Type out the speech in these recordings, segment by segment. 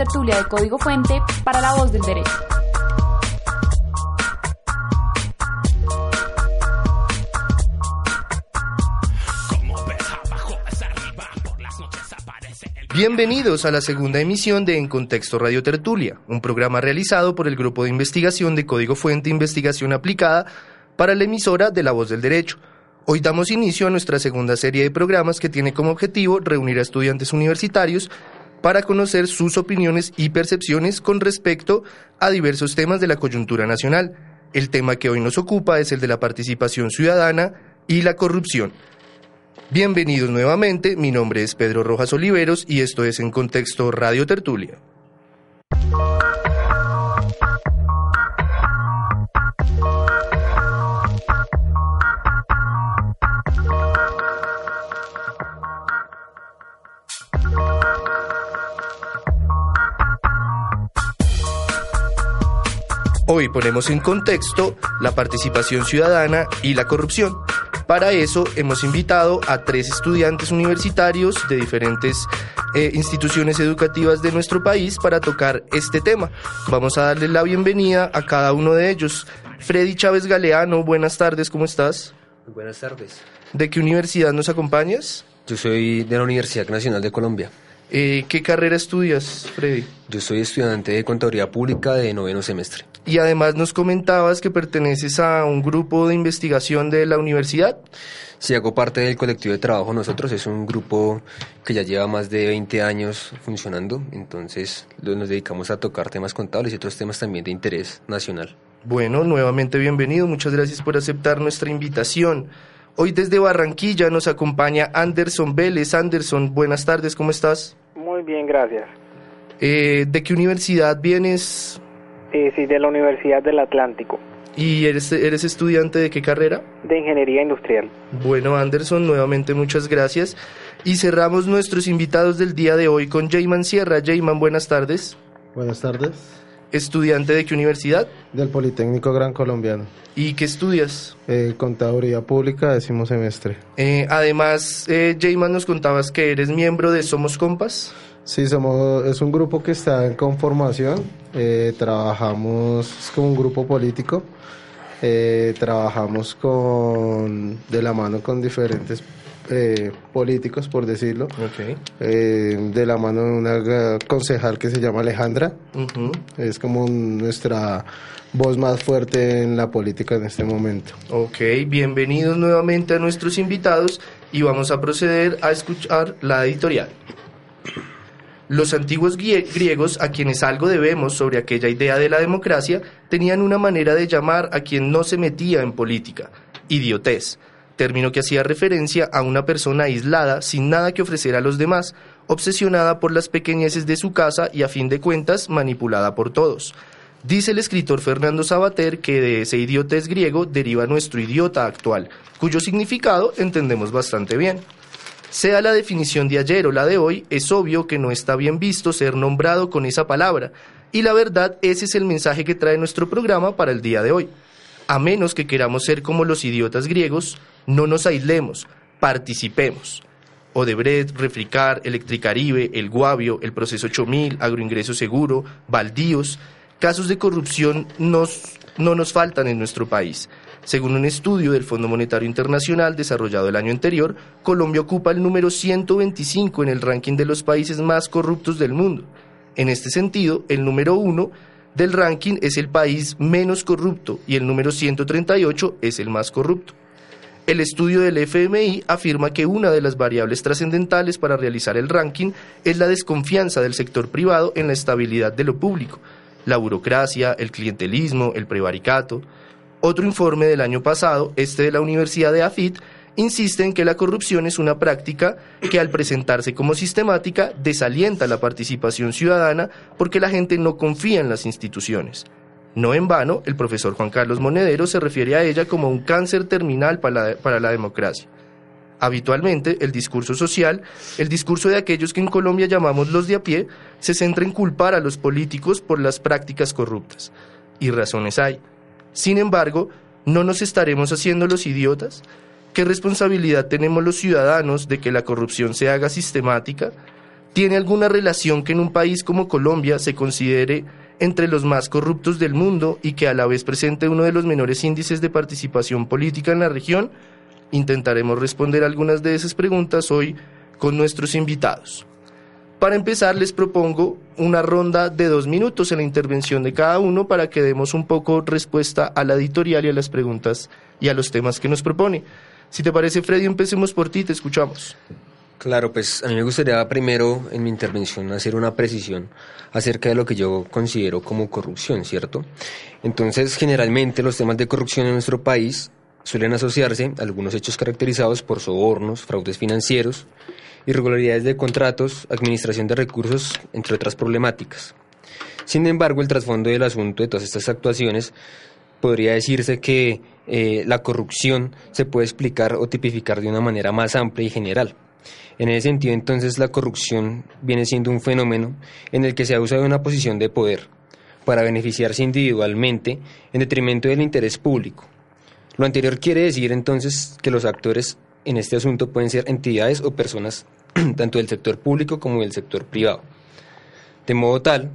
Tertulia de Código Fuente para la voz del derecho. Bienvenidos a la segunda emisión de En Contexto Radio Tertulia, un programa realizado por el Grupo de Investigación de Código Fuente Investigación Aplicada para la emisora de La Voz del Derecho. Hoy damos inicio a nuestra segunda serie de programas que tiene como objetivo reunir a estudiantes universitarios para conocer sus opiniones y percepciones con respecto a diversos temas de la coyuntura nacional. El tema que hoy nos ocupa es el de la participación ciudadana y la corrupción. Bienvenidos nuevamente, mi nombre es Pedro Rojas Oliveros y esto es En Contexto Radio Tertulia. Hoy ponemos en contexto la participación ciudadana y la corrupción. Para eso hemos invitado a tres estudiantes universitarios de diferentes eh, instituciones educativas de nuestro país para tocar este tema. Vamos a darle la bienvenida a cada uno de ellos. Freddy Chávez Galeano, buenas tardes, ¿cómo estás? Muy buenas tardes. ¿De qué universidad nos acompañas? Yo soy de la Universidad Nacional de Colombia. Eh, ¿Qué carrera estudias, Freddy? Yo soy estudiante de Contaduría Pública de noveno semestre. Y además nos comentabas que perteneces a un grupo de investigación de la universidad. Sí, hago parte del colectivo de trabajo Nosotros. Es un grupo que ya lleva más de 20 años funcionando. Entonces nos dedicamos a tocar temas contables y otros temas también de interés nacional. Bueno, nuevamente bienvenido. Muchas gracias por aceptar nuestra invitación. Hoy desde Barranquilla nos acompaña Anderson Vélez. Anderson, buenas tardes, ¿cómo estás? Muy bien, gracias. Eh, ¿De qué universidad vienes? Eh, sí, de la Universidad del Atlántico. ¿Y eres, eres estudiante de qué carrera? De Ingeniería Industrial. Bueno, Anderson, nuevamente muchas gracias. Y cerramos nuestros invitados del día de hoy con Jayman Sierra. Jayman, buenas tardes. Buenas tardes. ¿Estudiante de qué universidad? Del Politécnico Gran Colombiano. ¿Y qué estudias? Eh, contaduría Pública, décimo semestre. Eh, además, eh, Jayman, nos contabas que eres miembro de Somos Compas. Sí, somos, es un grupo que está en conformación. Eh, trabajamos, como un grupo político. Eh, trabajamos con, de la mano con diferentes eh, políticos, por decirlo. Eh, de la mano de una concejal que se llama Alejandra. Es como nuestra voz más fuerte en la política en este momento. Ok, bienvenidos nuevamente a nuestros invitados y vamos a proceder a escuchar la editorial. Los antiguos grie- griegos, a quienes algo debemos sobre aquella idea de la democracia, tenían una manera de llamar a quien no se metía en política, idiotez, término que hacía referencia a una persona aislada, sin nada que ofrecer a los demás, obsesionada por las pequeñeces de su casa y a fin de cuentas manipulada por todos. Dice el escritor Fernando Sabater que de ese idiotez griego deriva nuestro idiota actual, cuyo significado entendemos bastante bien. Sea la definición de ayer o la de hoy, es obvio que no está bien visto ser nombrado con esa palabra, y la verdad ese es el mensaje que trae nuestro programa para el día de hoy. A menos que queramos ser como los idiotas griegos, no nos aislemos, participemos. Odebrecht, Refricar, Electricaribe, El Guavio, el proceso 8000, Agroingreso Seguro, Baldíos, casos de corrupción no nos faltan en nuestro país. Según un estudio del Fondo Monetario Internacional desarrollado el año anterior, Colombia ocupa el número 125 en el ranking de los países más corruptos del mundo. En este sentido, el número uno del ranking es el país menos corrupto y el número 138 es el más corrupto. El estudio del FMI afirma que una de las variables trascendentales para realizar el ranking es la desconfianza del sector privado en la estabilidad de lo público, la burocracia, el clientelismo, el prevaricato. Otro informe del año pasado, este de la Universidad de AFIT, insiste en que la corrupción es una práctica que al presentarse como sistemática desalienta la participación ciudadana porque la gente no confía en las instituciones. No en vano, el profesor Juan Carlos Monedero se refiere a ella como un cáncer terminal para la, para la democracia. Habitualmente, el discurso social, el discurso de aquellos que en Colombia llamamos los de a pie, se centra en culpar a los políticos por las prácticas corruptas. Y razones hay. Sin embargo, ¿no nos estaremos haciendo los idiotas? ¿Qué responsabilidad tenemos los ciudadanos de que la corrupción se haga sistemática? ¿Tiene alguna relación que en un país como Colombia se considere entre los más corruptos del mundo y que a la vez presente uno de los menores índices de participación política en la región? Intentaremos responder algunas de esas preguntas hoy con nuestros invitados. Para empezar, les propongo una ronda de dos minutos en la intervención de cada uno para que demos un poco respuesta a la editorial y a las preguntas y a los temas que nos propone. Si te parece, Freddy, empecemos por ti, te escuchamos. Claro, pues a mí me gustaría primero en mi intervención hacer una precisión acerca de lo que yo considero como corrupción, ¿cierto? Entonces, generalmente los temas de corrupción en nuestro país suelen asociarse a algunos hechos caracterizados por sobornos, fraudes financieros, irregularidades de contratos, administración de recursos, entre otras problemáticas. Sin embargo, el trasfondo del asunto de todas estas actuaciones podría decirse que eh, la corrupción se puede explicar o tipificar de una manera más amplia y general. En ese sentido, entonces, la corrupción viene siendo un fenómeno en el que se usa de una posición de poder para beneficiarse individualmente en detrimento del interés público. Lo anterior quiere decir entonces que los actores en este asunto pueden ser entidades o personas tanto del sector público como del sector privado. De modo tal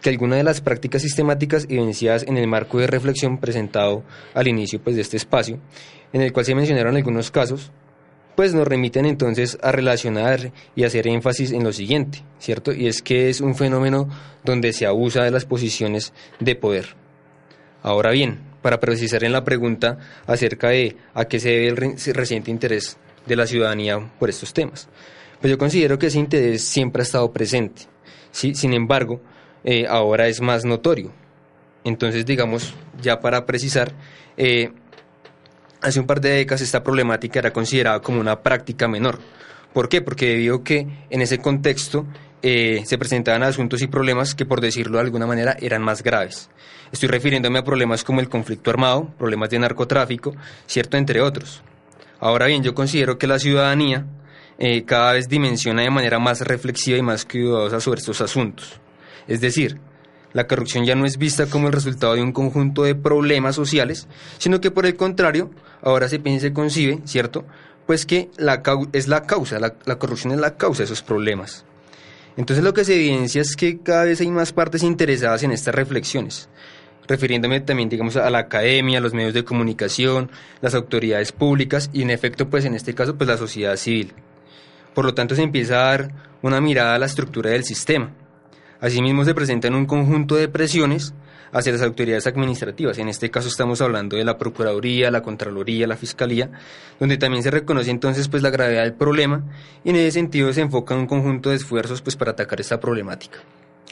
que algunas de las prácticas sistemáticas evidenciadas en el marco de reflexión presentado al inicio pues, de este espacio, en el cual se mencionaron algunos casos, pues nos remiten entonces a relacionar y hacer énfasis en lo siguiente, ¿cierto? Y es que es un fenómeno donde se abusa de las posiciones de poder. Ahora bien, para precisar en la pregunta acerca de a qué se debe el reciente interés de la ciudadanía por estos temas, pues yo considero que ese interés siempre ha estado presente. ¿sí? Sin embargo, eh, ahora es más notorio. Entonces, digamos, ya para precisar, eh, hace un par de décadas esta problemática era considerada como una práctica menor. ¿Por qué? Porque debido a que en ese contexto eh, se presentaban asuntos y problemas que, por decirlo de alguna manera, eran más graves. Estoy refiriéndome a problemas como el conflicto armado, problemas de narcotráfico, cierto, entre otros. Ahora bien, yo considero que la ciudadanía eh, cada vez dimensiona de manera más reflexiva y más cuidadosa sobre estos asuntos. Es decir, la corrupción ya no es vista como el resultado de un conjunto de problemas sociales, sino que por el contrario, ahora se piensa y se concibe, ¿cierto? Pues que es la causa, la corrupción es la causa de esos problemas. Entonces lo que se evidencia es que cada vez hay más partes interesadas en estas reflexiones, refiriéndome también, digamos, a la academia, a los medios de comunicación, las autoridades públicas y en efecto, pues en este caso, pues la sociedad civil. Por lo tanto, se empieza a dar una mirada a la estructura del sistema Asimismo, se presentan un conjunto de presiones hacia las autoridades administrativas. En este caso estamos hablando de la Procuraduría, la Contraloría, la Fiscalía, donde también se reconoce entonces pues la gravedad del problema y en ese sentido se enfoca un conjunto de esfuerzos pues para atacar esta problemática.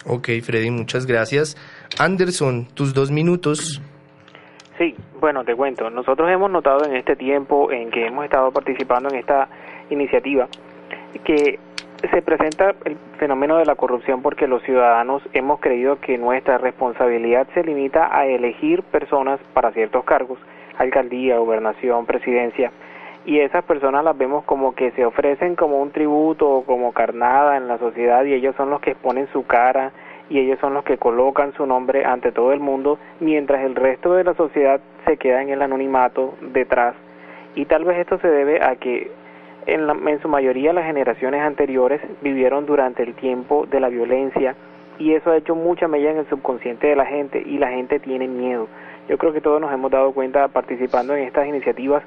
Ok, Freddy, muchas gracias. Anderson, tus dos minutos. Sí, bueno, te cuento. Nosotros hemos notado en este tiempo en que hemos estado participando en esta iniciativa que se presenta el fenómeno de la corrupción porque los ciudadanos hemos creído que nuestra responsabilidad se limita a elegir personas para ciertos cargos, alcaldía, gobernación, presidencia, y esas personas las vemos como que se ofrecen como un tributo o como carnada en la sociedad y ellos son los que exponen su cara y ellos son los que colocan su nombre ante todo el mundo, mientras el resto de la sociedad se queda en el anonimato detrás. Y tal vez esto se debe a que en, su mayoría las generaciones anteriores vivieron durante el tiempo de la violencia y eso ha hecho mucha mella en el subconsciente de la gente y la gente tiene miedo. Yo creo que todos nos hemos dado cuenta participando en estas iniciativas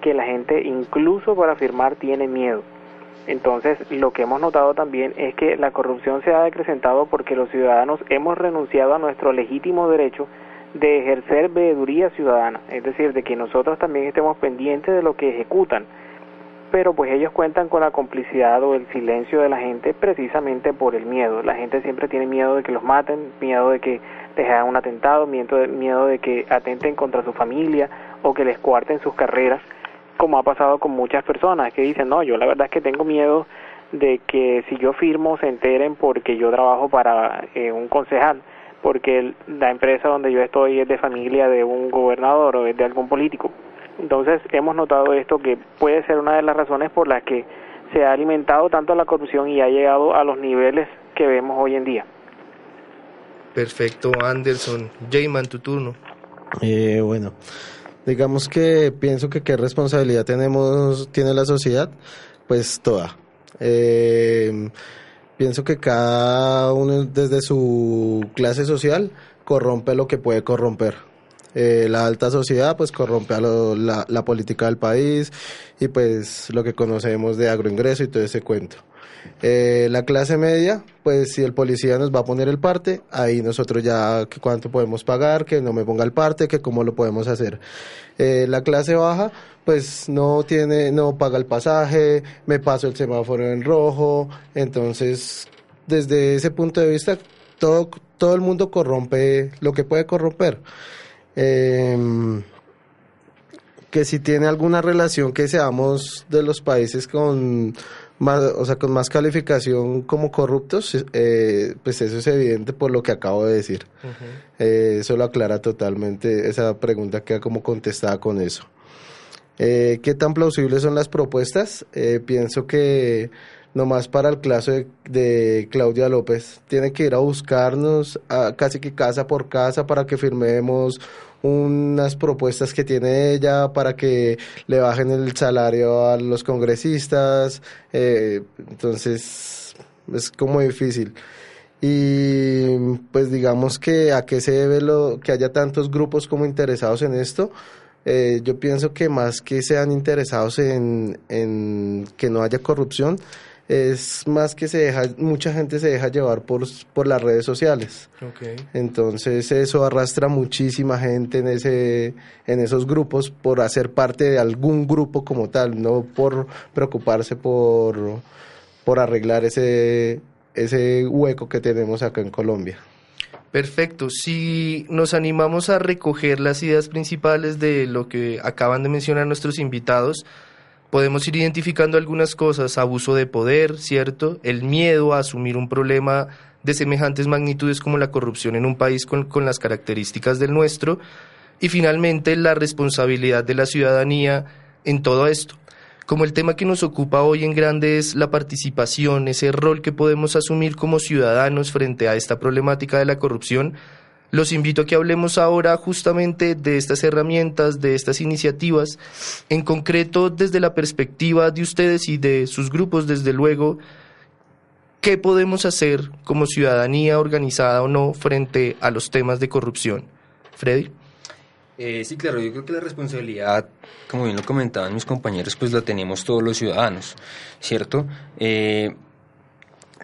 que la gente incluso para firmar tiene miedo. Entonces, lo que hemos notado también es que la corrupción se ha acrecentado porque los ciudadanos hemos renunciado a nuestro legítimo derecho de ejercer veeduría ciudadana, es decir, de que nosotros también estemos pendientes de lo que ejecutan, pero pues ellos cuentan con la complicidad o el silencio de la gente precisamente por el miedo. La gente siempre tiene miedo de que los maten, miedo de que les hagan un atentado, miedo de, que atenten contra su familia o que les cuarten sus carreras, como ha pasado con muchas personas que dicen, no, yo la verdad es que tengo miedo de que si yo firmo se enteren porque yo trabajo para eh, un concejal porque la empresa donde yo estoy es de familia de un gobernador o es de algún político. Entonces hemos notado esto que puede ser una de las razones por las que se ha alimentado tanto la corrupción y ha llegado a los niveles que vemos hoy en día. Perfecto, Anderson. Jayman, tu turno. Eh, bueno, digamos que pienso que qué responsabilidad tenemos, tiene la sociedad, pues toda. Eh, Pienso que cada uno desde su clase social corrompe lo que puede corromper. Eh, la alta sociedad pues corrompe a la, la, política del país y pues lo que conocemos de agroingreso y todo ese cuento. Eh, la clase media, pues si el policía nos va a poner el parte, ahí nosotros ya que cuánto podemos pagar, que no me ponga el parte, que cómo lo podemos hacer. Eh, la clase baja, pues no tiene, no paga el pasaje, me paso el semáforo en rojo, entonces desde ese punto de vista todo, todo el mundo corrompe lo que puede corromper. Em, que si tiene alguna relación que seamos de los países con más, o sea, con más calificación como corruptos, eh, pues eso es evidente por lo que acabo de decir. Eh, eso lo aclara totalmente, esa pregunta queda como contestada con eso. Eh, ¿Qué tan plausibles son las propuestas? pienso que nomás para el caso de, Claudia López, tiene que ir a buscarnos a, casi que casa por casa para que firmemos unas propuestas que tiene ella para que le bajen el salario a los congresistas, eh, entonces es como difícil. Y pues digamos que a qué se debe lo que haya tantos grupos como interesados en esto. Eh, yo pienso que más que sean interesados en, en que no haya corrupción, es más que se deja, mucha gente se deja llevar por, por las redes sociales. Entonces eso arrastra muchísima gente en ese, en esos grupos por hacer parte de algún grupo como tal, no por preocuparse por, por arreglar ese, ese hueco que tenemos acá en Colombia. Perfecto. Si nos animamos a recoger las ideas principales de lo que acaban de mencionar nuestros invitados, podemos ir identificando algunas cosas, abuso de poder, ¿cierto? El miedo a asumir un problema de semejantes magnitudes como la corrupción en un país con, las características del nuestro, y finalmente la responsabilidad de la ciudadanía en todo esto. Como el tema que nos ocupa hoy en grande es la participación, ese rol que podemos asumir como ciudadanos frente a esta problemática de la corrupción, los invito a que hablemos ahora justamente de estas herramientas, de estas iniciativas, en concreto desde la perspectiva de ustedes y de sus grupos, desde luego, qué podemos hacer como ciudadanía organizada o no frente a los temas de corrupción. Freddy. Eh, sí, claro, yo creo que la responsabilidad, como bien lo comentaban mis compañeros, pues la tenemos todos los ciudadanos, ¿cierto? Eh,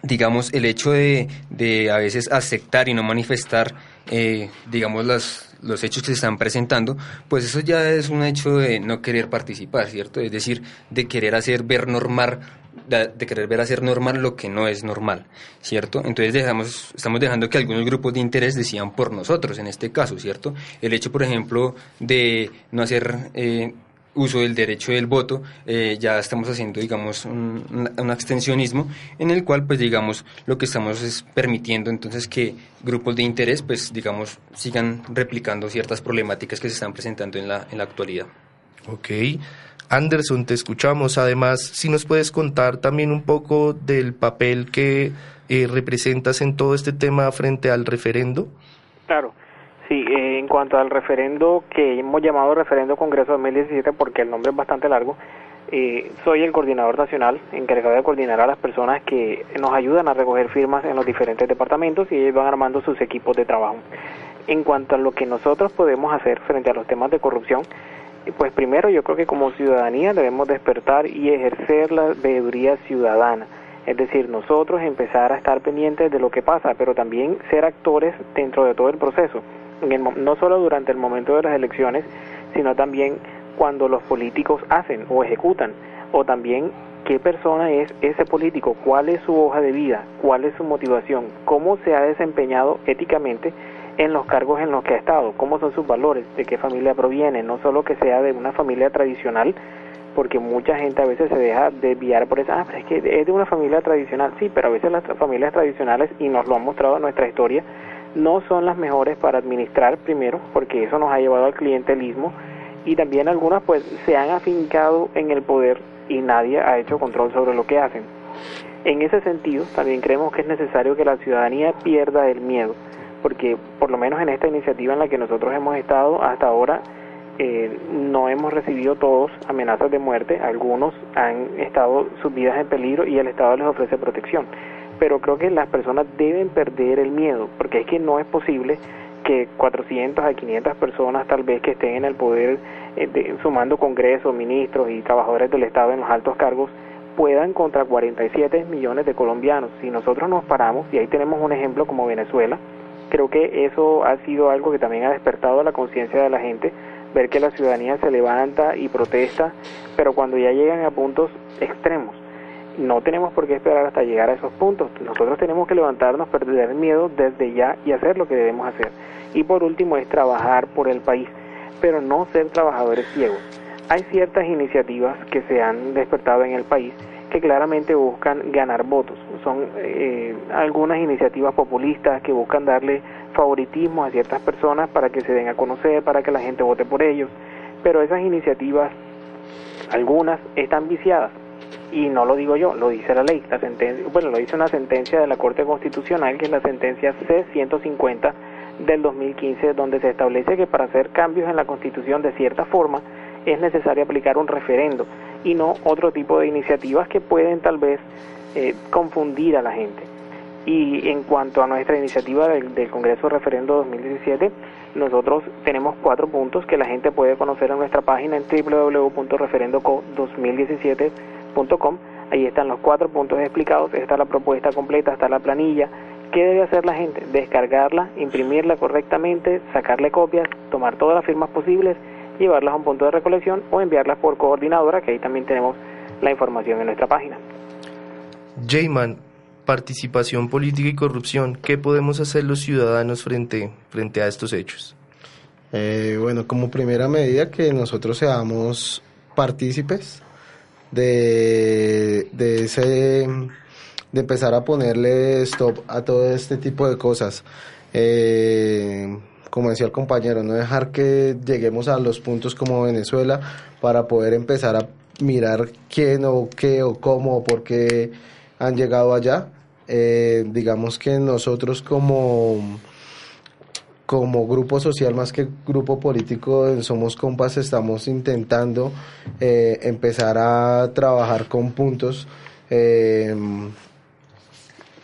digamos, el hecho de, de a veces aceptar y no manifestar eh, digamos, las, los hechos que se están presentando, pues eso ya es un hecho de no querer participar, ¿cierto? Es decir, de querer hacer ver normal de, querer ver hacer normal lo que no es normal, ¿cierto? Entonces dejamos, estamos dejando que algunos grupos de interés decían por nosotros en este caso, ¿cierto? El hecho, por ejemplo, de no hacer eh, uso del derecho del voto, eh, ya estamos haciendo, digamos, un, un, extensionismo en el cual, pues, digamos, lo que estamos es permitiendo entonces que grupos de interés, pues, digamos, sigan replicando ciertas problemáticas que se están presentando en la, en la actualidad. Ok. Anderson, te escuchamos. Además, si nos puedes contar también un poco del papel que eh, representas en todo este tema frente al referendo. Claro. Sí, eh, en cuanto al referendo que hemos llamado Referendo Congreso 2017, porque el nombre es bastante largo, eh, soy el coordinador nacional encargado de coordinar a las personas que nos ayudan a recoger firmas en los diferentes departamentos y ellos van armando sus equipos de trabajo. En cuanto a lo que nosotros podemos hacer frente a los temas de corrupción, pues primero yo creo que como ciudadanía debemos despertar y ejercer la veeduría ciudadana. Es decir, nosotros empezar a estar pendientes de lo que pasa, pero también ser actores dentro de todo el proceso no solo durante el momento de las elecciones, sino también cuando los políticos hacen o ejecutan, o también qué persona es ese político, cuál es su hoja de vida, cuál es su motivación, cómo se ha desempeñado éticamente en los cargos en los que ha estado, cómo son sus valores, de qué familia proviene, no solo que sea de una familia tradicional, porque mucha gente a veces se deja desviar por esa, ah, es que es de una familia tradicional, sí, pero a veces las familias tradicionales, y nos lo han mostrado en nuestra historia, no son las mejores para administrar primero, porque eso nos ha llevado al clientelismo, y también algunas pues se han afincado en el poder y nadie ha hecho control sobre lo que hacen. En ese sentido, también creemos que es necesario que la ciudadanía pierda el miedo, porque por lo menos en esta iniciativa en la que nosotros hemos estado hasta ahora, eh, no hemos recibido todos amenazas de muerte, algunos han estado sus vidas en peligro y el Estado les ofrece protección. Pero creo que las personas deben perder el miedo, porque es que no es posible que 400 a 500 personas tal vez que estén en el poder, eh, sumando congresos, ministros y trabajadores del Estado en los altos cargos, puedan contra 47 millones de colombianos. Si nosotros nos paramos, y ahí tenemos un ejemplo como Venezuela, creo que eso ha sido algo que también ha despertado la conciencia de la gente ver que la ciudadanía se levanta y protesta, pero cuando ya llegan a puntos extremos, no tenemos por qué esperar hasta llegar a esos puntos. Nosotros tenemos que levantarnos, perder miedo desde ya y hacer lo que debemos hacer. Y por último es trabajar por el país, pero no ser trabajadores ciegos. Hay ciertas iniciativas que se han despertado en el país que claramente buscan ganar votos. Son eh, algunas iniciativas populistas que buscan darle favoritismo a ciertas personas para que se den a conocer, para que la gente vote por ellos. Pero esas iniciativas, algunas están viciadas. Y no lo digo yo, lo dice la ley. La sentencia, bueno, lo dice una sentencia de la Corte Constitucional, que es la sentencia C-150 del 2015, donde se establece que para hacer cambios en la Constitución de cierta forma es necesario aplicar un referendo y no otro tipo de iniciativas que pueden tal vez eh, confundir a la gente. Y en cuanto a nuestra iniciativa del, Congreso Referendo 2017, nosotros tenemos cuatro puntos que la gente puede conocer en nuestra página en www.referendoco2017.com. Ahí están los cuatro puntos explicados, está la propuesta completa, está la planilla. ¿Qué debe hacer la gente? Descargarla, imprimirla correctamente, sacarle copias, tomar todas las firmas posibles, llevarlas a un punto de recolección o enviarlas por coordinadora, que ahí también tenemos la información en nuestra página. Jayman, participación política y corrupción, ¿qué podemos hacer los ciudadanos frente, frente a estos hechos? Eh, bueno, como primera medida que nosotros seamos partícipes de, de ese de empezar a ponerle stop a todo este tipo de cosas. Eh, como decía el compañero, no dejar que lleguemos a los puntos como Venezuela para poder empezar a mirar quién o qué o cómo o por qué han llegado allá. Eh, digamos que nosotros como como grupo social más que grupo político en Somos Compas estamos intentando eh, empezar a trabajar con puntos eh,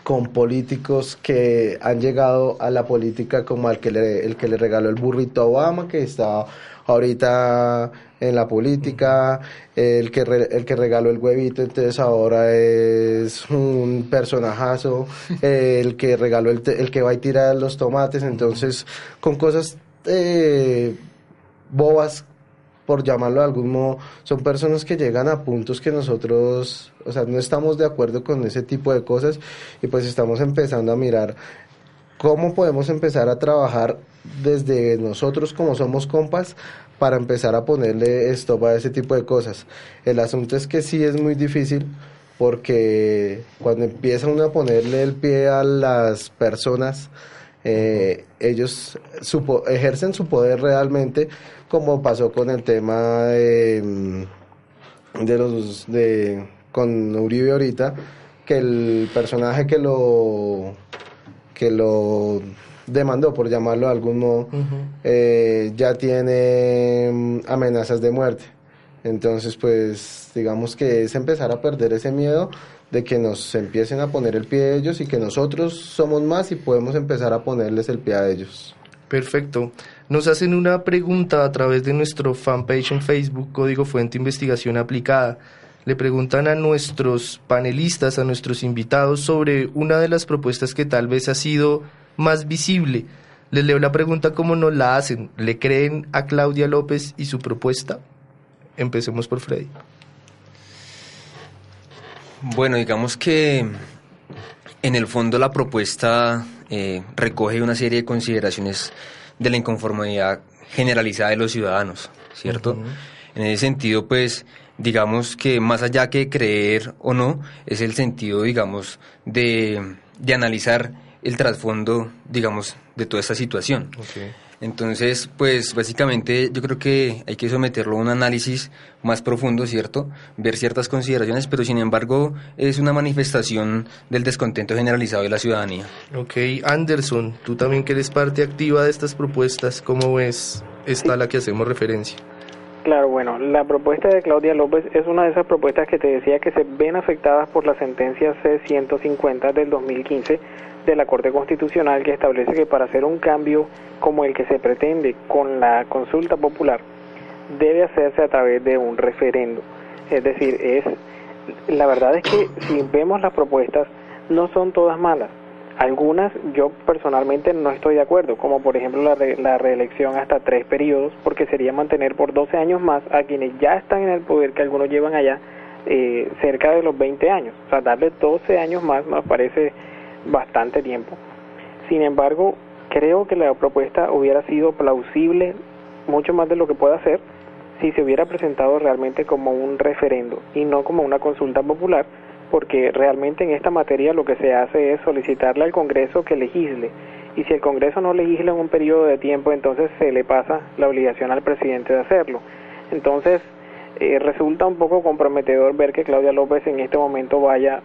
con políticos que han llegado a la política como el que le, el que le regaló el burrito a Obama que está ahorita en la política, el que, el que regaló el huevito, entonces ahora es un personajazo, el que regaló el, el que va a tirar los tomates, entonces con cosas eh, bobas por llamarlo de algún modo, son personas que llegan a puntos que nosotros, o sea, no estamos de acuerdo con ese tipo de cosas y pues estamos empezando a mirar cómo podemos empezar a trabajar desde nosotros como somos compas para empezar a ponerle stop a ese tipo de cosas. El asunto es que sí es muy difícil porque cuando empiezan a ponerle el pie a las personas, eh, ellos ejercen su poder realmente, como pasó con el tema de, mm, de los de con Uribe ahorita, que el personaje que lo que lo demandó, por llamarlo de algún modo, eh, ya tiene mm, amenazas de muerte. Entonces, pues, digamos que es empezar a perder ese miedo de que nos empiecen a poner el pie a ellos y que nosotros somos más y podemos empezar a ponerles el pie a ellos. Perfecto. Nos hacen una pregunta a través de nuestro fanpage en Facebook, Código Fuente Investigación Aplicada. Le preguntan a nuestros panelistas, a nuestros invitados, sobre una de las propuestas que tal vez ha sido más visible Les leo la pregunta como nos la hacen. ¿Le creen a Claudia López y su propuesta? Empecemos por Freddy. Bueno, digamos que en el fondo la propuesta eh, recoge una serie de consideraciones de la inconformidad generalizada de los ciudadanos, ¿cierto? En ese sentido, pues, digamos que más allá que creer o no, es el sentido, digamos, de, de analizar el trasfondo, digamos, de toda esta situación. Entonces, pues básicamente yo creo que hay que someterlo a un análisis más profundo, ¿cierto? Ver ciertas consideraciones, pero sin embargo es una manifestación del descontento generalizado de la ciudadanía. Ok, Anderson, tú también que eres parte activa de estas propuestas, ¿cómo ves esta a la que hacemos referencia? Claro, bueno, la propuesta de Claudia López es una de esas propuestas que te decía que se ven afectadas por la sentencia C-150 del 2015 de la Corte Constitucional que establece que para hacer un cambio como el que se pretende con la consulta popular debe hacerse a través de un referendo. Es decir, es la verdad es que si vemos las propuestas no son todas malas. Algunas yo personalmente no estoy de acuerdo, como por ejemplo la, la reelección hasta tres periodos, porque sería mantener por 12 años más a quienes ya están en el poder, que algunos llevan allá eh, cerca de los 20 años. O sea, darle 12 años más nos parece bastante tiempo. Sin embargo, creo que la propuesta hubiera sido plausible mucho más de lo que puede hacer si se hubiera presentado realmente como un referendo y no como una consulta popular, porque realmente en esta materia lo que se hace es solicitarle al Congreso que legisle y si el Congreso no legisla en un periodo de tiempo, entonces se le pasa la obligación al presidente de hacerlo. Entonces, eh, resulta un poco comprometedor ver que Claudia López en este momento vaya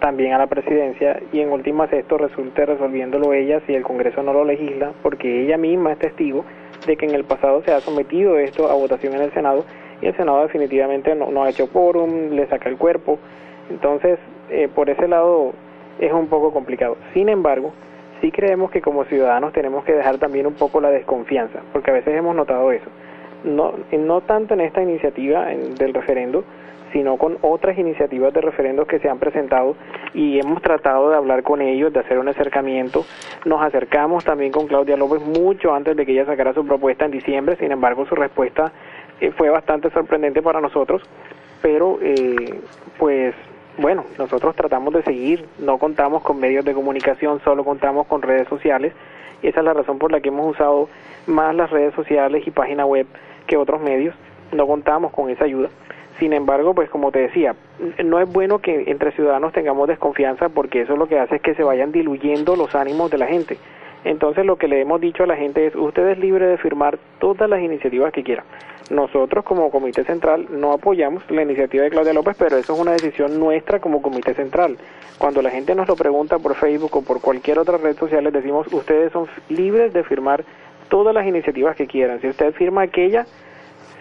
también a la presidencia y en últimas esto resulte resolviéndolo ella si el Congreso no lo legisla, porque ella misma es testigo de que en el pasado se ha sometido esto a votación en el Senado y el Senado definitivamente no, ha hecho quórum, le saca el cuerpo. Entonces, eh, por ese lado es un poco complicado. Sin embargo, sí creemos que como ciudadanos tenemos que dejar también un poco la desconfianza, porque a veces hemos notado eso. No, no tanto en esta iniciativa del referendo, sino con otras iniciativas de referendos que se han presentado y hemos tratado de hablar con ellos, de hacer un acercamiento. Nos acercamos también con Claudia López mucho antes de que ella sacara su propuesta en diciembre, sin embargo su respuesta eh, fue bastante sorprendente para nosotros, pero eh, pues bueno, nosotros tratamos de seguir, no contamos con medios de comunicación, solo contamos con redes sociales y esa es la razón por la que hemos usado más las redes sociales y página web que otros medios, no contamos con esa ayuda. Sin embargo, pues como te decía, no es bueno que entre ciudadanos tengamos desconfianza porque eso lo que hace es que se vayan diluyendo los ánimos de la gente. Entonces lo que le hemos dicho a la gente es, usted es libre de firmar todas las iniciativas que quiera. Nosotros como Comité Central no apoyamos la iniciativa de Claudia López, pero eso es una decisión nuestra como Comité Central. Cuando la gente nos lo pregunta por Facebook o por cualquier otra red social, les decimos, ustedes son libres de firmar todas las iniciativas que quieran. Si usted firma aquella,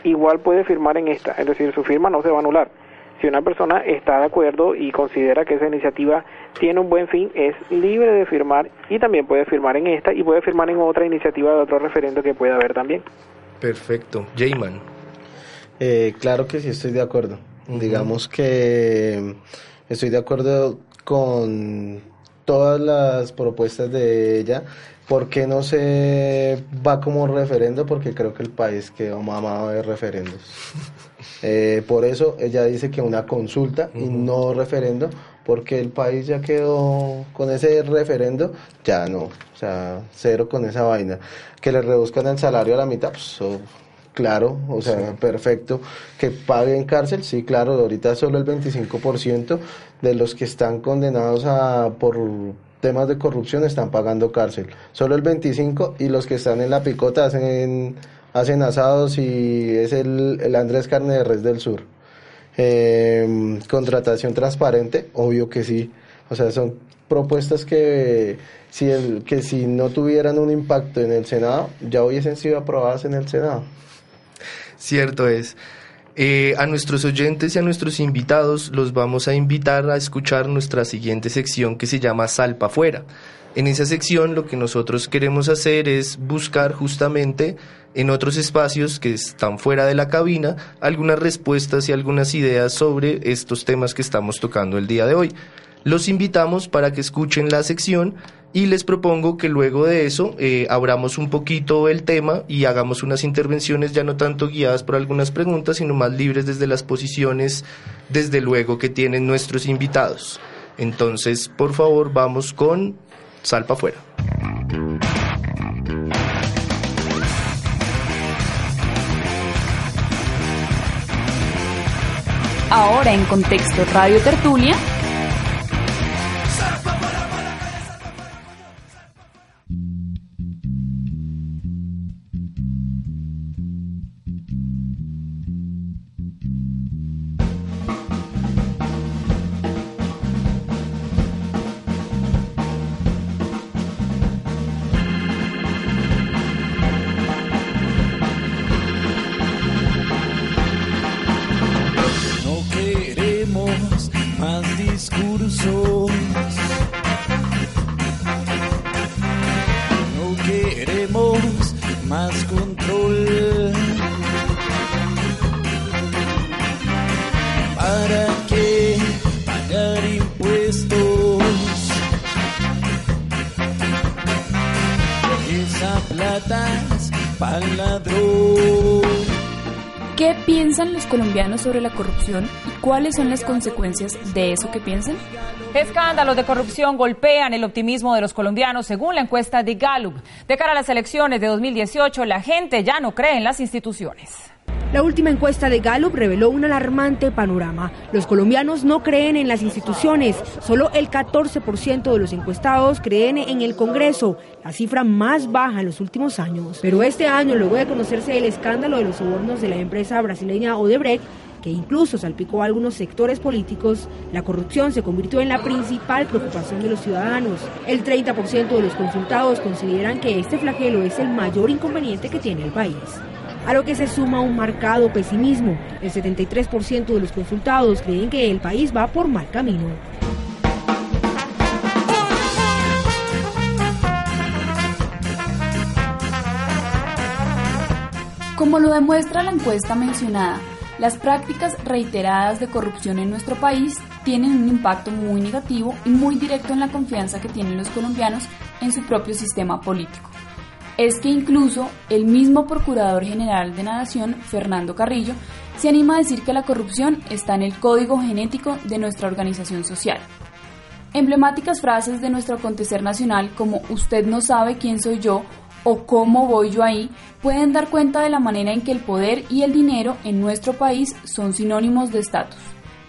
igual puede firmar en esta, es decir, su firma no se va a anular. Si una persona está de acuerdo y considera que esa iniciativa tiene un buen fin, es libre de firmar y también puede firmar en esta y puede firmar en otra iniciativa de otro referendo que pueda haber también. Perfecto. Jayman. Eh, claro que sí estoy de acuerdo. Digamos que estoy de acuerdo con todas las propuestas de ella ¿Por qué no se va como referendo? Porque creo que el país quedó mamado de referendos. Eh, por eso ella dice que una consulta y no referendo, porque el país ya quedó con ese referendo, ya no, o sea, cero con esa vaina. Que le reduzcan el salario a la mitad, pues claro, o sea, perfecto. Que paguen cárcel, sí, claro, ahorita solo el 25% de los que están condenados a por temas de corrupción están pagando cárcel. Solo el 25 y los que están en la picota hacen, hacen asados y es el, el Andrés Carne de Res del Sur. Em, contratación transparente, obvio que sí. O sea, son propuestas que si, el, que si no tuvieran un impacto en el Senado, ya hubiesen sido aprobadas en el Senado. Cierto es. Eh, a nuestros oyentes y a nuestros invitados los vamos a invitar a escuchar nuestra siguiente sección que se llama Salpa Fuera. En esa sección lo que nosotros queremos hacer es buscar justamente en otros espacios que están fuera de la cabina algunas respuestas y algunas ideas sobre estos temas que estamos tocando el día de hoy. Los invitamos para que escuchen la sección y les propongo que luego de eso eh, abramos un poquito el tema y hagamos unas intervenciones ya no tanto guiadas por algunas preguntas, sino más libres desde las posiciones, desde luego, que tienen nuestros invitados. Entonces, por favor, vamos con Salpa afuera. Ahora en Contexto Radio Tertulia, sobre la corrupción y cuáles son las consecuencias de eso que piensan? Escándalos de corrupción golpean el optimismo de los colombianos según la encuesta de Gallup. De cara a las elecciones de 2018, la gente ya no cree en las instituciones. La última encuesta de Gallup reveló un alarmante panorama. Los colombianos no creen en las instituciones. Solo el 14% de los encuestados creen en el Congreso, la cifra más baja en los últimos años. Pero este año, luego de conocerse el escándalo de los sobornos de la empresa brasileña Odebrecht, que incluso salpicó a algunos sectores políticos, la corrupción se convirtió en la principal preocupación de los ciudadanos. El 30% de los consultados consideran que este flagelo es el mayor inconveniente que tiene el país a lo que se suma un marcado pesimismo. El 73% de los consultados creen que el país va por mal camino. Como lo demuestra la encuesta mencionada, las prácticas reiteradas de corrupción en nuestro país tienen un impacto muy negativo y muy directo en la confianza que tienen los colombianos en su propio sistema político es que incluso el mismo Procurador General de la Nación, Fernando Carrillo, se anima a decir que la corrupción está en el código genético de nuestra organización social. Emblemáticas frases de nuestro acontecer nacional como usted no sabe quién soy yo o cómo voy yo ahí pueden dar cuenta de la manera en que el poder y el dinero en nuestro país son sinónimos de estatus.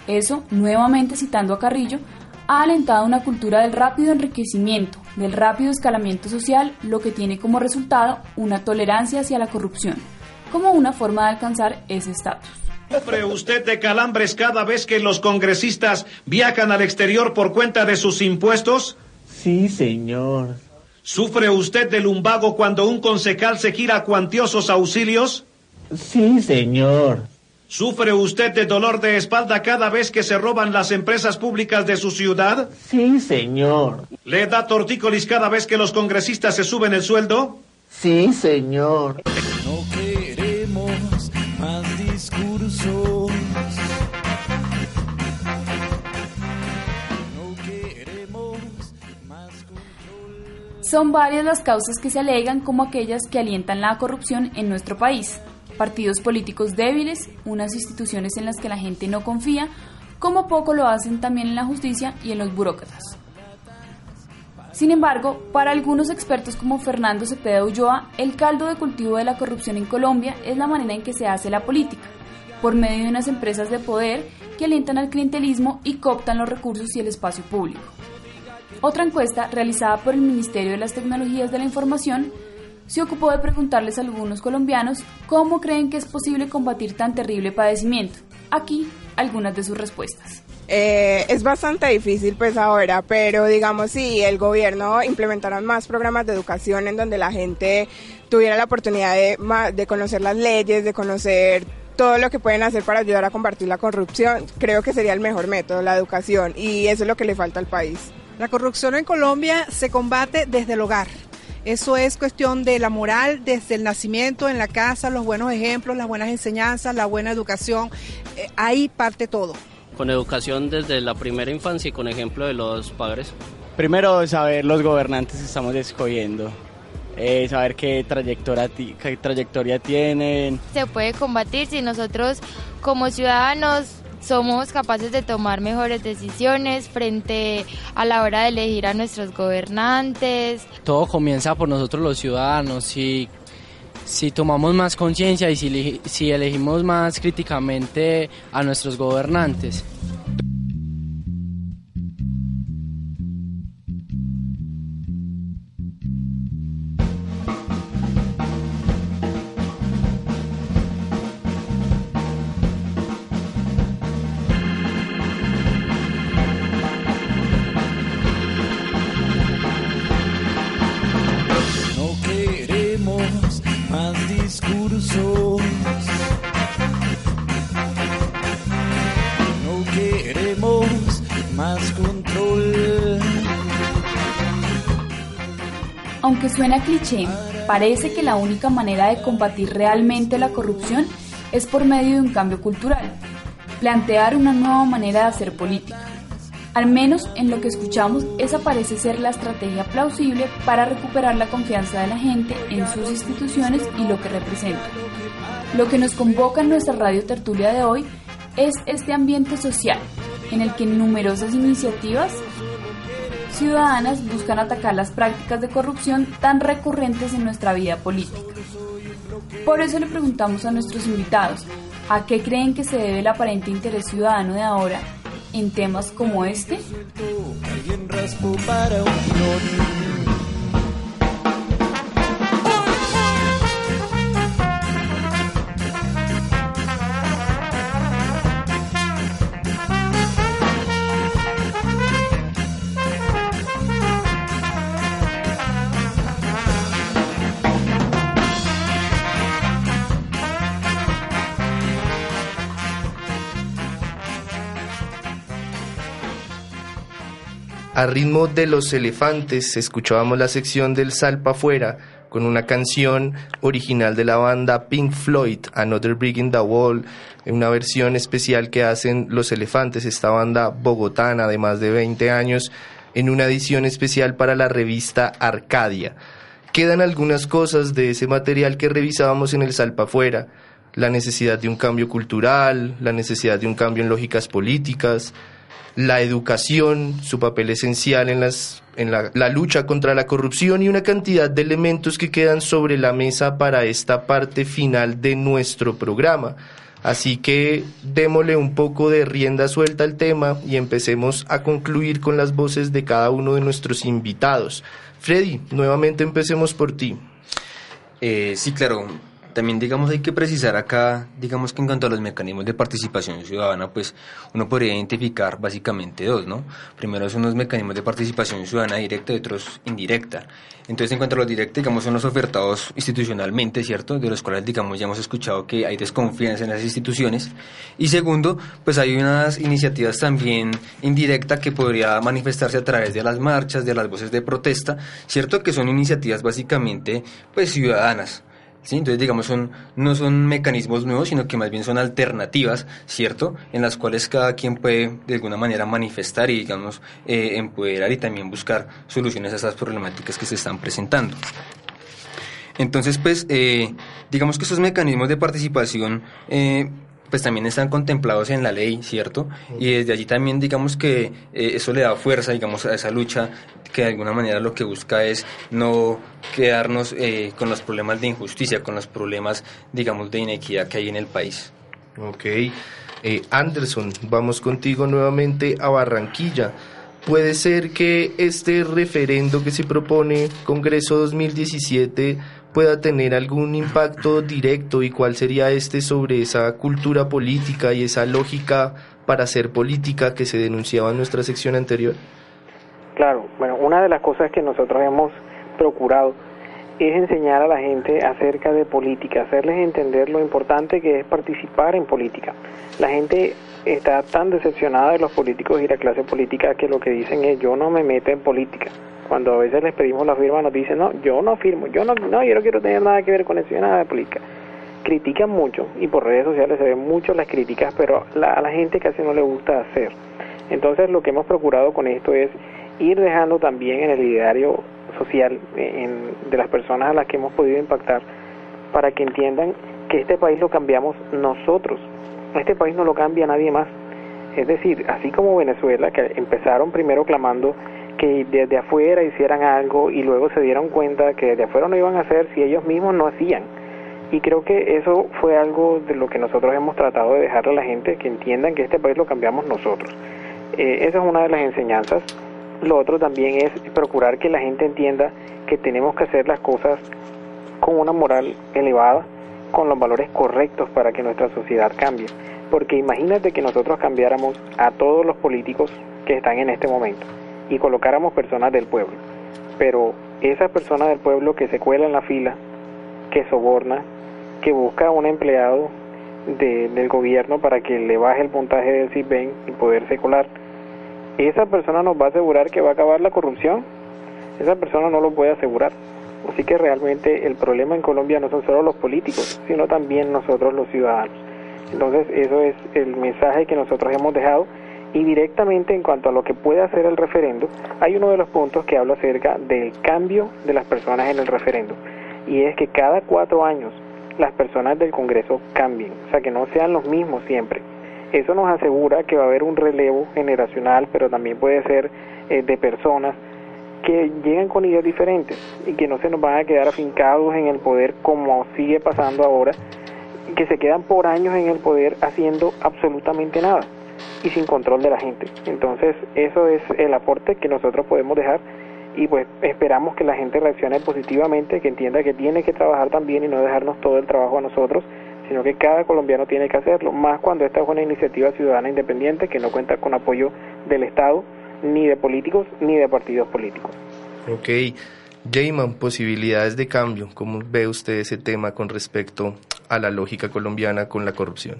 Eso, nuevamente citando a Carrillo, ha alentado una cultura del rápido enriquecimiento, del rápido escalamiento social, lo que tiene como resultado una tolerancia hacia la corrupción, como una forma de alcanzar ese estatus. ¿Sufre usted de calambres cada vez que los congresistas viajan al exterior por cuenta de sus impuestos? Sí, señor. ¿Sufre usted de lumbago cuando un concejal se gira a cuantiosos auxilios? Sí, señor. ¿Sufre usted de dolor de espalda cada vez que se roban las empresas públicas de su ciudad? Sí, señor. ¿Le da tortícolis cada vez que los congresistas se suben el sueldo? Sí, señor. No queremos más discursos. Son varias las causas que se alegan como aquellas que alientan la corrupción en nuestro país partidos políticos débiles, unas instituciones en las que la gente no confía, como poco lo hacen también en la justicia y en los burócratas. Sin embargo, para algunos expertos como Fernando Cepeda Ulloa, el caldo de cultivo de la corrupción en Colombia es la manera en que se hace la política, por medio de unas empresas de poder que alientan al clientelismo y cooptan los recursos y el espacio público. Otra encuesta realizada por el Ministerio de las Tecnologías de la Información se ocupó de preguntarles a algunos colombianos cómo creen que es posible combatir tan terrible padecimiento. Aquí algunas de sus respuestas. Eh, es bastante difícil pues ahora, pero digamos si el gobierno implementara más programas de educación en donde la gente tuviera la oportunidad de conocer las leyes, de conocer todo lo que pueden hacer para ayudar a combatir la corrupción, creo que sería el mejor método, la educación, y eso es lo que le falta al país. La corrupción en Colombia se combate desde el hogar. Eso es cuestión de la moral desde el nacimiento, en la casa, los buenos ejemplos, las buenas enseñanzas, la buena educación. Eh, ahí parte todo. con educación desde la primera infancia y con ejemplo de los padres. Primero, saber los gobernantes que estamos escogiendo, eh, saber qué trayectoria, qué trayectoria tienen. Se puede combatir si nosotros como ciudadanos somos capaces de tomar mejores decisiones frente a la hora de elegir a nuestros gobernantes. Todo comienza por nosotros los ciudadanos. Si, si tomamos más conciencia y si, si elegimos más críticamente a nuestros gobernantes. Parece que la única manera de combatir realmente la corrupción es por medio de un cambio cultural, plantear una nueva manera de hacer política. Al menos en lo que escuchamos, esa parece ser la estrategia plausible para recuperar la confianza de la gente en sus instituciones y lo que representan. Lo que nos convoca en nuestra radio tertulia de hoy es este ambiente social en el que numerosas iniciativas ciudadanas buscan atacar las prácticas de corrupción tan recurrentes en nuestra vida política. Por eso le preguntamos a nuestros invitados, ¿a qué creen que se debe el aparente interés ciudadano de ahora en temas como este? A ritmo de los elefantes escuchábamos la sección del Salpa Afuera con una canción original de la banda Pink Floyd, Another Brick in the Wall, una versión especial que hacen los elefantes, esta banda bogotana de más de 20 años, en una edición especial para la revista Arcadia. Quedan algunas cosas de ese material que revisábamos en el Salpa Afuera, la necesidad de un cambio cultural, la necesidad de un cambio en lógicas políticas, la educación, su papel esencial en, las, en la, lucha contra la corrupción y una cantidad de elementos que quedan sobre la mesa para esta parte final de nuestro programa. Así que démosle un poco de rienda suelta al tema y empecemos a concluir con las voces de cada uno de nuestros invitados. Freddy, nuevamente empecemos por ti. Eh, sí, claro también digamos hay que precisar acá, digamos que en cuanto a los mecanismos de participación ciudadana, pues uno podría identificar básicamente dos, ¿no? Primero son los mecanismos de participación ciudadana directa y otros indirecta. Entonces en cuanto a los directos, digamos, son los ofertados institucionalmente, ¿cierto? De los cuales, digamos, ya hemos escuchado que hay desconfianza en las instituciones. Y segundo, pues hay unas iniciativas también indirectas que podría manifestarse a través de las marchas, de las voces de protesta, ¿cierto? Que son iniciativas básicamente, pues ciudadanas. ¿Sí? Entonces, digamos, son, no son mecanismos nuevos, sino que más bien son alternativas, ¿cierto? En las cuales cada quien puede de alguna manera manifestar y, digamos, eh, empoderar y también buscar soluciones a esas problemáticas que se están presentando. Entonces, pues, eh, digamos que esos mecanismos de participación eh, pues también están contemplados en la ley, ¿cierto? Y desde allí también digamos que eh, eso le da fuerza, digamos, a esa lucha que de alguna manera lo que busca es no quedarnos eh, con los problemas de injusticia, con los problemas, digamos, de inequidad que hay en el país. Ok. Eh, Anderson, vamos contigo nuevamente a Barranquilla. ¿Puede ser que este referendo que se propone, Congreso 2017, pueda tener algún impacto directo y cuál sería este sobre esa cultura política y esa lógica para hacer política que se denunciaba en nuestra sección anterior? Claro, bueno, una de las cosas que nosotros hemos procurado es enseñar a la gente acerca de política, hacerles entender lo importante que es participar en política. La gente está tan decepcionada de los políticos y la clase política que lo que dicen es yo no me meto en política. Cuando a veces les pedimos la firma nos dicen no, yo no firmo, yo no, no, yo no quiero tener nada que ver con eso, nada de política. critican mucho y por redes sociales se ven mucho las críticas, pero a la gente casi no le gusta hacer. Entonces lo que hemos procurado con esto es ir dejando también en el ideario social de las personas a las que hemos podido impactar para que entiendan que este país lo cambiamos nosotros. Este país no lo cambia nadie más. Es decir, así como Venezuela, que empezaron primero clamando que desde afuera hicieran algo y luego se dieron cuenta que desde afuera no iban a hacer si ellos mismos no hacían. Y creo que eso fue algo de lo que nosotros hemos tratado de dejarle a la gente, que entiendan que este país lo cambiamos nosotros. Eh, esa es una de las enseñanzas. Lo otro también es procurar que la gente entienda que tenemos que hacer las cosas con una moral elevada, con los valores correctos para que nuestra sociedad cambie. Porque imagínate que nosotros cambiáramos a todos los políticos que están en este momento y colocáramos personas del pueblo. Pero esa persona del pueblo que se cuela en la fila, que soborna, que busca a un empleado del gobierno para que le baje el puntaje del CISBEN y poderse colar, esa persona nos va a asegurar que va a acabar la corrupción. Esa persona no lo puede asegurar. Así que realmente el problema en Colombia no son solo los políticos, sino también nosotros los ciudadanos. Entonces eso es el mensaje que nosotros hemos dejado y directamente en cuanto a lo que puede hacer el referendo, hay uno de los puntos que habla acerca del cambio de las personas en el referendo. Y es que cada cuatro años las personas del Congreso cambien, o sea, que no sean los mismos siempre. Eso nos asegura que va a haber un relevo generacional, pero también puede ser eh, de personas que llegan con ideas diferentes y que no se nos van a quedar afincados en el poder como sigue pasando ahora, que se quedan por años en el poder haciendo absolutamente nada y sin control de la gente. Entonces, eso es el aporte que nosotros podemos dejar y pues esperamos que la gente reaccione positivamente, que entienda que tiene que trabajar también y no dejarnos todo el trabajo a nosotros, sino que cada colombiano tiene que hacerlo, más cuando esta es una iniciativa ciudadana independiente que no cuenta con apoyo del Estado, ni de políticos, ni de partidos políticos. Ok. Jayman, posibilidades de cambio. ¿Cómo ve usted ese tema con respecto a la lógica colombiana con la corrupción?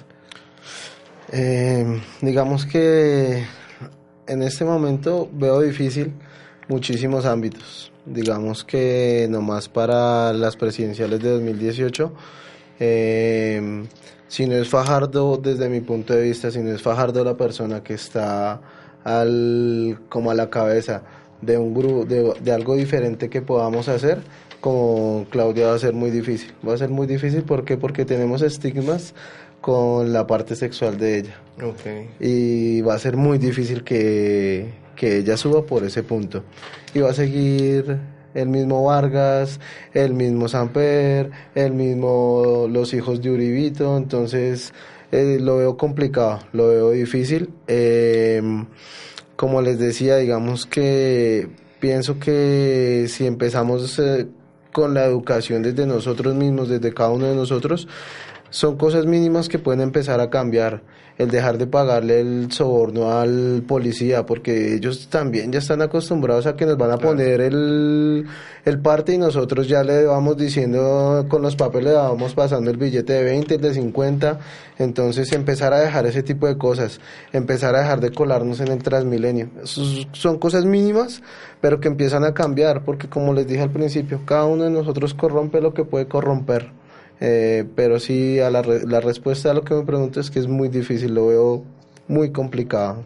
Eh, digamos que en este momento veo difícil muchísimos ámbitos. Digamos que nomás para las presidenciales de 2018, eh, si no es Fajardo, desde mi punto de vista, si no es Fajardo la persona que está al, como a la cabeza de un grupo, de, de algo diferente que podamos hacer, como Claudia va a ser muy difícil. Va a ser muy difícil ¿por porque tenemos estigmas con la parte sexual de ella. Y va a ser muy difícil que, que ella suba por ese punto. Y va a seguir el mismo Vargas, el mismo Samper, el mismo los hijos de Uribito, entonces eh, lo veo complicado, lo veo difícil. Em, como les decía, digamos que pienso que si empezamos eh, con la educación desde nosotros mismos, desde cada uno de nosotros, son cosas mínimas que pueden empezar a cambiar. El dejar de pagarle el soborno al policía, porque ellos también ya están acostumbrados a que nos van a poner el, el parte y nosotros ya le vamos diciendo con los papeles, le vamos pasando el billete de 20, el de 50. Entonces empezar a dejar ese tipo de cosas, empezar a dejar de colarnos en el Transmilenio. son cosas mínimas, pero que empiezan a cambiar, porque como les dije al principio, cada uno de nosotros corrompe lo que puede corromper. Eh, pero sí, a la, la respuesta a lo que me pregunto es que es muy difícil, lo veo muy complicado.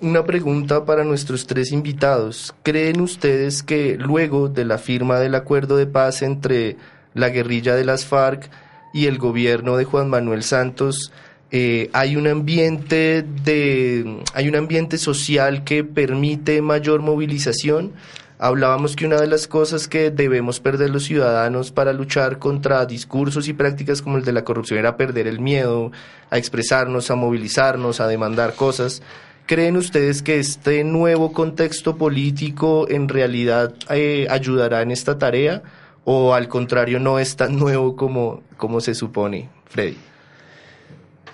Una pregunta para nuestros tres invitados. ¿Creen ustedes que luego de la firma del acuerdo de paz entre la guerrilla de las FARC y el gobierno de Juan Manuel Santos, eh, hay un ambiente de hay un ambiente social que permite mayor movilización? Hablábamos que una de las cosas que debemos perder los ciudadanos para luchar contra discursos y prácticas como el de la corrupción era perder el miedo a expresarnos, a movilizarnos, a demandar cosas. ¿Creen ustedes que este nuevo contexto político en realidad eh, ayudará en esta tarea o al contrario no es tan nuevo como, como se supone, Freddy?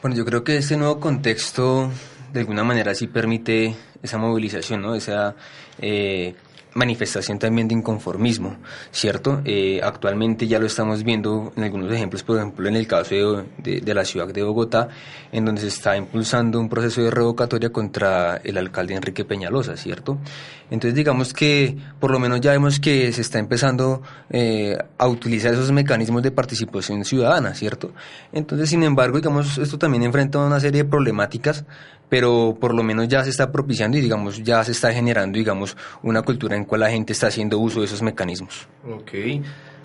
Bueno, yo creo que este nuevo contexto de alguna manera sí permite esa movilización, ¿no? Esa, eh, manifestación también de inconformismo, ¿cierto? Eh, actualmente ya lo estamos viendo en algunos ejemplos, por ejemplo, en el caso de, la ciudad de Bogotá, en donde se está impulsando un proceso de revocatoria contra el alcalde Enrique Peñalosa, ¿cierto? Entonces, digamos que por lo menos ya vemos que se está empezando eh, a utilizar esos mecanismos de participación ciudadana, ¿cierto? Entonces, sin embargo, digamos, esto también enfrenta una serie de problemáticas, pero por lo menos ya se está propiciando y, digamos, ya se está generando, digamos, una cultura en cual la gente está haciendo uso de esos mecanismos. Ok.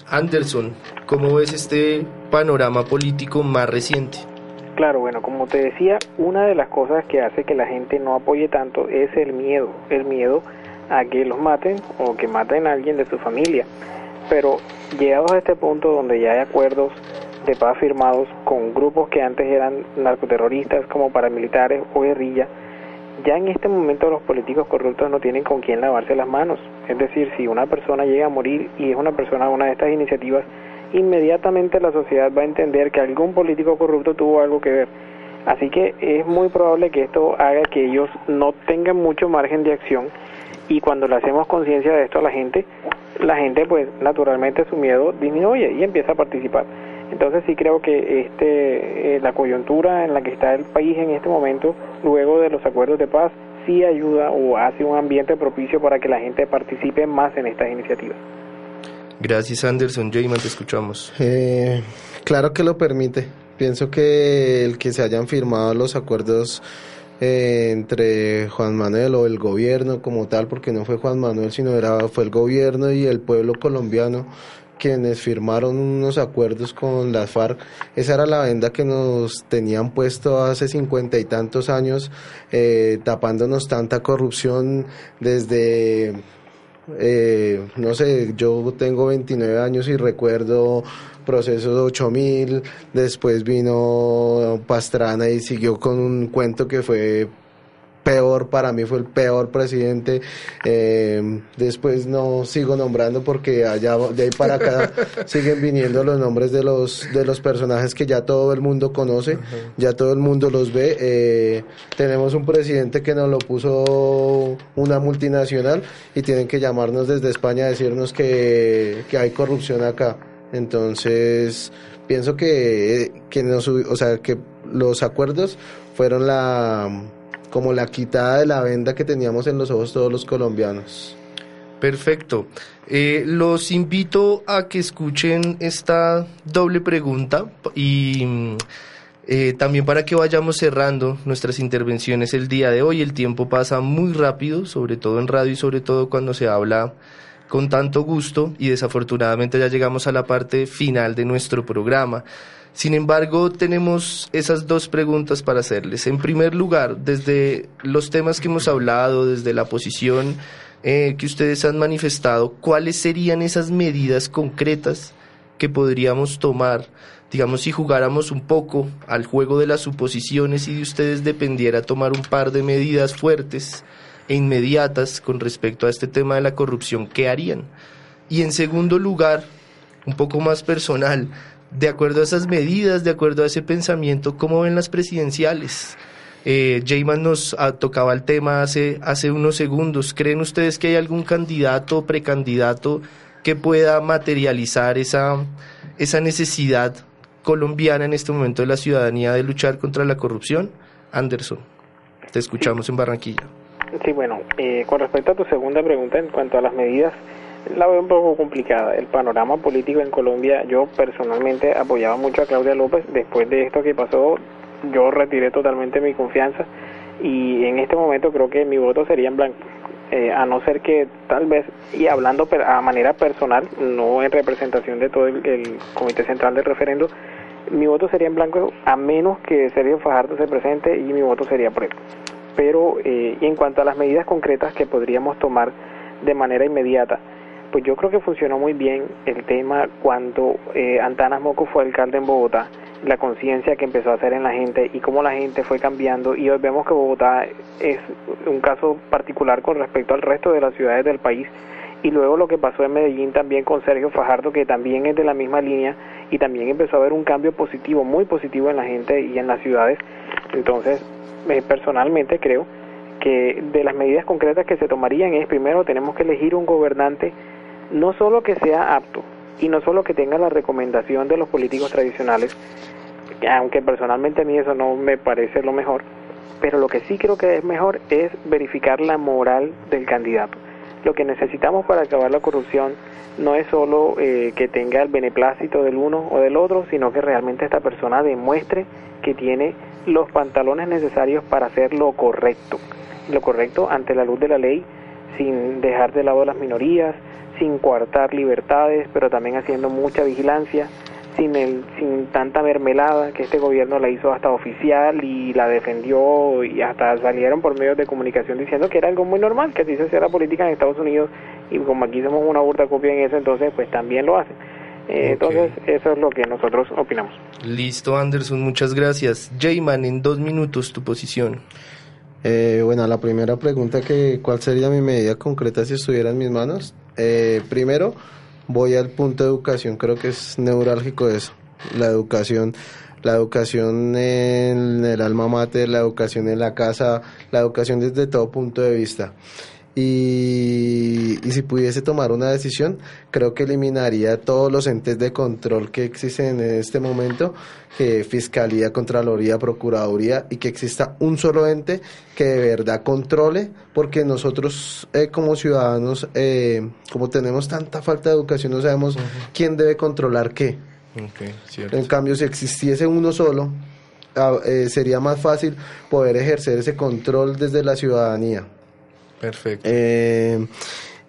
Anderson, ¿cómo ves este panorama político más reciente? Claro, bueno, como te decía, una de las cosas que hace que la gente no apoye tanto es el miedo, el miedo a que los maten o que maten a alguien de su familia. Pero llegados a este punto donde ya hay acuerdos de paz firmados con grupos que antes eran narcoterroristas como paramilitares o guerrilla, ya en este momento los políticos corruptos no tienen con quién lavarse las manos. Es decir, si una persona llega a morir y es una persona de una de estas iniciativas, inmediatamente la sociedad va a entender que algún político corrupto tuvo algo que ver. Así que es muy probable que esto haga que ellos no tengan mucho margen de acción y cuando le hacemos conciencia de esto a la gente, la gente pues naturalmente su miedo disminuye y empieza a participar. Entonces sí creo que este eh, la coyuntura en la que está el país en este momento, luego de los acuerdos de paz, sí ayuda o hace un ambiente propicio para que la gente participe más en estas iniciativas. Gracias Anderson. Jayman, te escuchamos. Eh, claro que lo permite. Pienso que el que se hayan firmado los acuerdos eh, entre Juan Manuel o el gobierno como tal, porque no fue Juan Manuel, sino era, fue el gobierno y el pueblo colombiano quienes firmaron unos acuerdos con las FARC. Esa era la venda que nos tenían puesto hace cincuenta y tantos años, eh, tapándonos tanta corrupción desde eh, no sé, yo tengo 29 años y recuerdo procesos de 8000, después vino Pastrana y siguió con un cuento que fue peor, para mí fue el peor presidente. Eh, después no sigo nombrando porque allá de ahí para acá siguen viniendo los nombres de los de los personajes que ya todo el mundo conoce, ya todo el mundo los ve. Eh, tenemos un presidente que nos lo puso una multinacional y tienen que llamarnos desde España a decirnos que, que hay corrupción acá. Entonces, pienso que, que, nos, o sea, que los acuerdos fueron la como la quitada de la venda que teníamos en los ojos todos los colombianos. Perfecto. Eh, los invito a que escuchen esta doble pregunta y eh, también para que vayamos cerrando nuestras intervenciones el día de hoy. El tiempo pasa muy rápido, sobre todo en radio y sobre todo cuando se habla con tanto gusto y desafortunadamente ya llegamos a la parte final de nuestro programa. Sin embargo, tenemos esas dos preguntas para hacerles. En primer lugar, desde los temas que hemos hablado, desde la posición eh, que ustedes han manifestado, ¿cuáles serían esas medidas concretas que podríamos tomar, digamos, si jugáramos un poco al juego de las suposiciones y de ustedes dependiera tomar un par de medidas fuertes e inmediatas con respecto a este tema de la corrupción, ¿qué harían? Y en segundo lugar, un poco más personal, de acuerdo a esas medidas, de acuerdo a ese pensamiento, ¿cómo ven las presidenciales? Eh, Jayman nos ah, tocaba el tema hace, hace unos segundos. ¿Creen ustedes que hay algún candidato o precandidato que pueda materializar esa, esa necesidad colombiana en este momento de la ciudadanía de luchar contra la corrupción? Anderson, te escuchamos en Barranquilla. Sí, bueno, eh, con respecto a tu segunda pregunta en cuanto a las medidas, la veo un poco complicada. El panorama político en Colombia, yo personalmente apoyaba mucho a Claudia López. Después de esto que pasó, yo retiré totalmente mi confianza y en este momento creo que mi voto sería en blanco. Eh, a no ser que tal vez, y hablando a manera personal, no en representación de todo el, Comité Central del Referendo, mi voto sería en blanco a menos que Sergio Fajardo se presente y mi voto sería por él. Pero eh, y en cuanto a las medidas concretas que podríamos tomar de manera inmediata, pues yo creo que funcionó muy bien el tema cuando eh, Antanas Moco fue alcalde en Bogotá, la conciencia que empezó a hacer en la gente y cómo la gente fue cambiando y hoy vemos que Bogotá es un caso particular con respecto al resto de las ciudades del país y luego lo que pasó en Medellín también con Sergio Fajardo que también es de la misma línea y también empezó a haber un cambio positivo, muy positivo en la gente y en las ciudades. Entonces, eh, personalmente creo que de las medidas concretas que se tomarían es primero tenemos que elegir un gobernante no solo que sea apto y no solo que tenga la recomendación de los políticos tradicionales, aunque personalmente a mí eso no me parece lo mejor, pero lo que sí creo que es mejor es verificar la moral del candidato. Lo que necesitamos para acabar la corrupción no es solo eh, que tenga el beneplácito del uno o del otro, sino que realmente esta persona demuestre que tiene los pantalones necesarios para hacer lo correcto. Lo correcto ante la luz de la ley, sin dejar de lado las minorías, sin coartar libertades, pero también haciendo mucha vigilancia, sin, el, sin tanta mermelada que este gobierno la hizo hasta oficial y la defendió y hasta salieron por medios de comunicación diciendo que era algo muy normal, que así se hacía la política en Estados Unidos y como aquí somos una burda copia en eso, entonces pues también lo hacen. Eh, Entonces eso es lo que nosotros opinamos. Listo, Anderson, muchas gracias. Jayman, en dos minutos tu posición. Eh, bueno, la primera pregunta que cuál sería mi medida concreta si estuviera en mis manos. Eh, primero, voy al punto de educación, creo que es neurálgico eso, la educación, la educación en el alma mater, la educación en la casa, la educación desde todo punto de vista. Y, y, si pudiese tomar una decisión, creo que eliminaría todos los entes de control que existen en este momento, que Fiscalía, Contraloría, Procuraduría, y que exista un solo ente que de verdad controle, porque nosotros eh, como ciudadanos, eh, como tenemos tanta falta de educación, no sabemos quién debe controlar qué. Okay, en cambio, si existiese uno solo, eh, sería más fácil poder ejercer ese control desde la ciudadanía. Perfecto. Eh,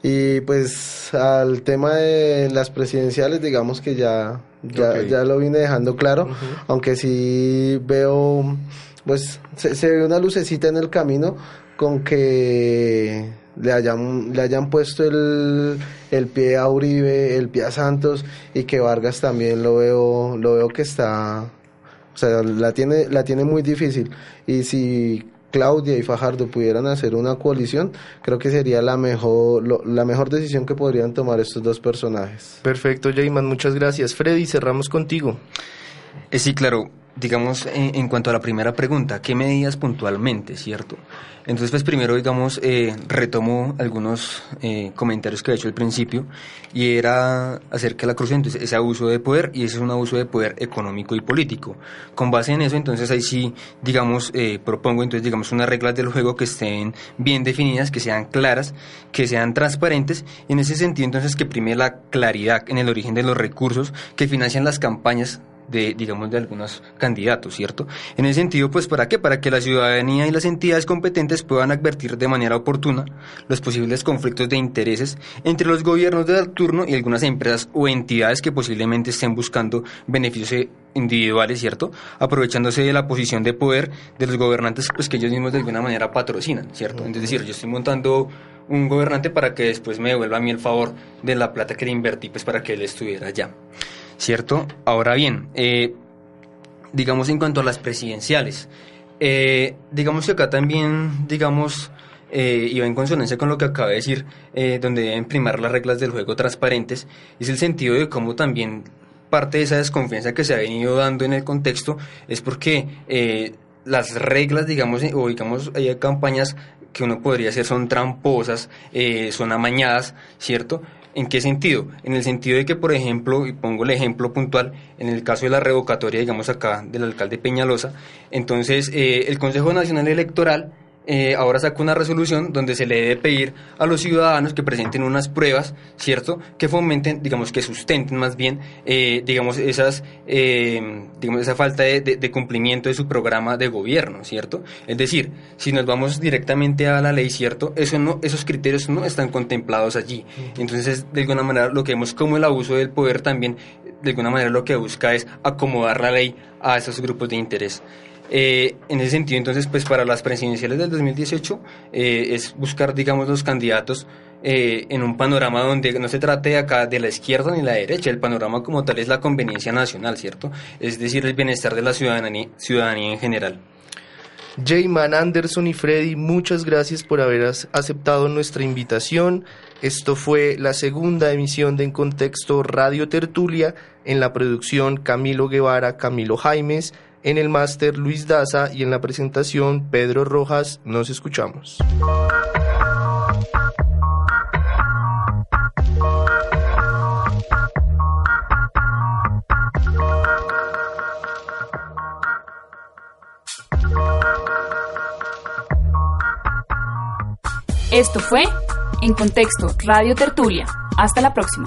y pues al tema de las presidenciales, digamos que ya, ya, ya lo vine dejando claro, aunque sí veo, pues se, se ve una lucecita en el camino con que le hayan, le hayan puesto el, el pie a Uribe, el pie a Santos y que Vargas también lo veo, lo veo que está, o sea, la tiene, la tiene muy difícil. Y si Claudia y Fajardo pudieran hacer una coalición, creo que sería la mejor, lo- la mejor decisión que podrían tomar estos dos personajes. Perfecto, Jayman, muchas gracias. Freddy, cerramos contigo. Eh, sí, claro. Digamos, en, en cuanto a la primera pregunta, ¿qué medidas puntualmente, cierto? Entonces, pues primero, digamos, eh, retomo algunos eh, comentarios que he hecho al principio y era acerca de la corrupción, entonces ese abuso de poder y ese es un abuso de poder económico y político. Con base en eso, entonces ahí sí, digamos, eh, propongo entonces, digamos, unas reglas del juego que estén bien definidas, que sean claras, que sean transparentes en ese sentido, entonces, que prime la claridad en el origen de los recursos que financian las campañas de, digamos, de algunos candidatos, ¿cierto? En ese sentido, pues, ¿para qué? Para que la ciudadanía y las entidades competentes puedan advertir de manera oportuna los posibles conflictos de intereses entre los gobiernos de turno y algunas empresas o entidades que posiblemente estén buscando beneficios individuales, ¿cierto? Aprovechándose de la posición de poder de los gobernantes, pues, que ellos mismos de alguna manera patrocinan, ¿cierto? Es decir, yo estoy montando un gobernante para que después me devuelva a mí el favor de la plata que le invertí, pues, para que él estuviera allá. ¿Cierto? Ahora bien, eh, digamos en cuanto a las presidenciales, eh, digamos que acá también, digamos, eh, y va en consonancia con lo que acaba de decir, eh, donde deben primar las reglas del juego transparentes, es el sentido de cómo también parte de esa desconfianza que se ha venido dando en el contexto es porque eh, las reglas, digamos, eh, o digamos, hay campañas que uno podría hacer son tramposas, eh, son amañadas, ¿cierto? ¿En qué sentido? En el sentido de que, por ejemplo, y pongo el ejemplo puntual, en el caso de la revocatoria, digamos acá, del alcalde Peñalosa, entonces eh, el Consejo Nacional Electoral eh, ahora saca una resolución donde se le debe pedir a los ciudadanos que presenten unas pruebas, ¿cierto? Que fomenten, digamos, que sustenten más bien, eh, digamos, esas, eh, digamos, esa falta de, de- de cumplimiento de su programa de gobierno, ¿cierto? Es decir, si nos vamos directamente a la ley, ¿cierto? Eso no, esos criterios no están contemplados allí. Entonces, de alguna manera, lo que vemos como el abuso del poder también, de alguna manera, lo que busca es acomodar la ley a esos grupos de interés. Eh, en ese sentido, entonces, pues para las presidenciales del 2018 eh, es buscar, digamos, los candidatos eh, en un panorama donde no se trate acá de la izquierda ni la derecha, el panorama como tal es la conveniencia nacional, ¿cierto? Es decir, el bienestar de la ciudadanía, ciudadanía en general. Jayman, Anderson y Freddy, muchas gracias por haber aceptado nuestra invitación. Esto fue la segunda emisión de En Contexto Radio Tertulia en la producción Camilo Guevara, Camilo Jaimes, En el máster Luis Daza y en la presentación Pedro Rojas. Nos escuchamos. Esto fue En Contexto Radio Tertulia. Hasta la próxima.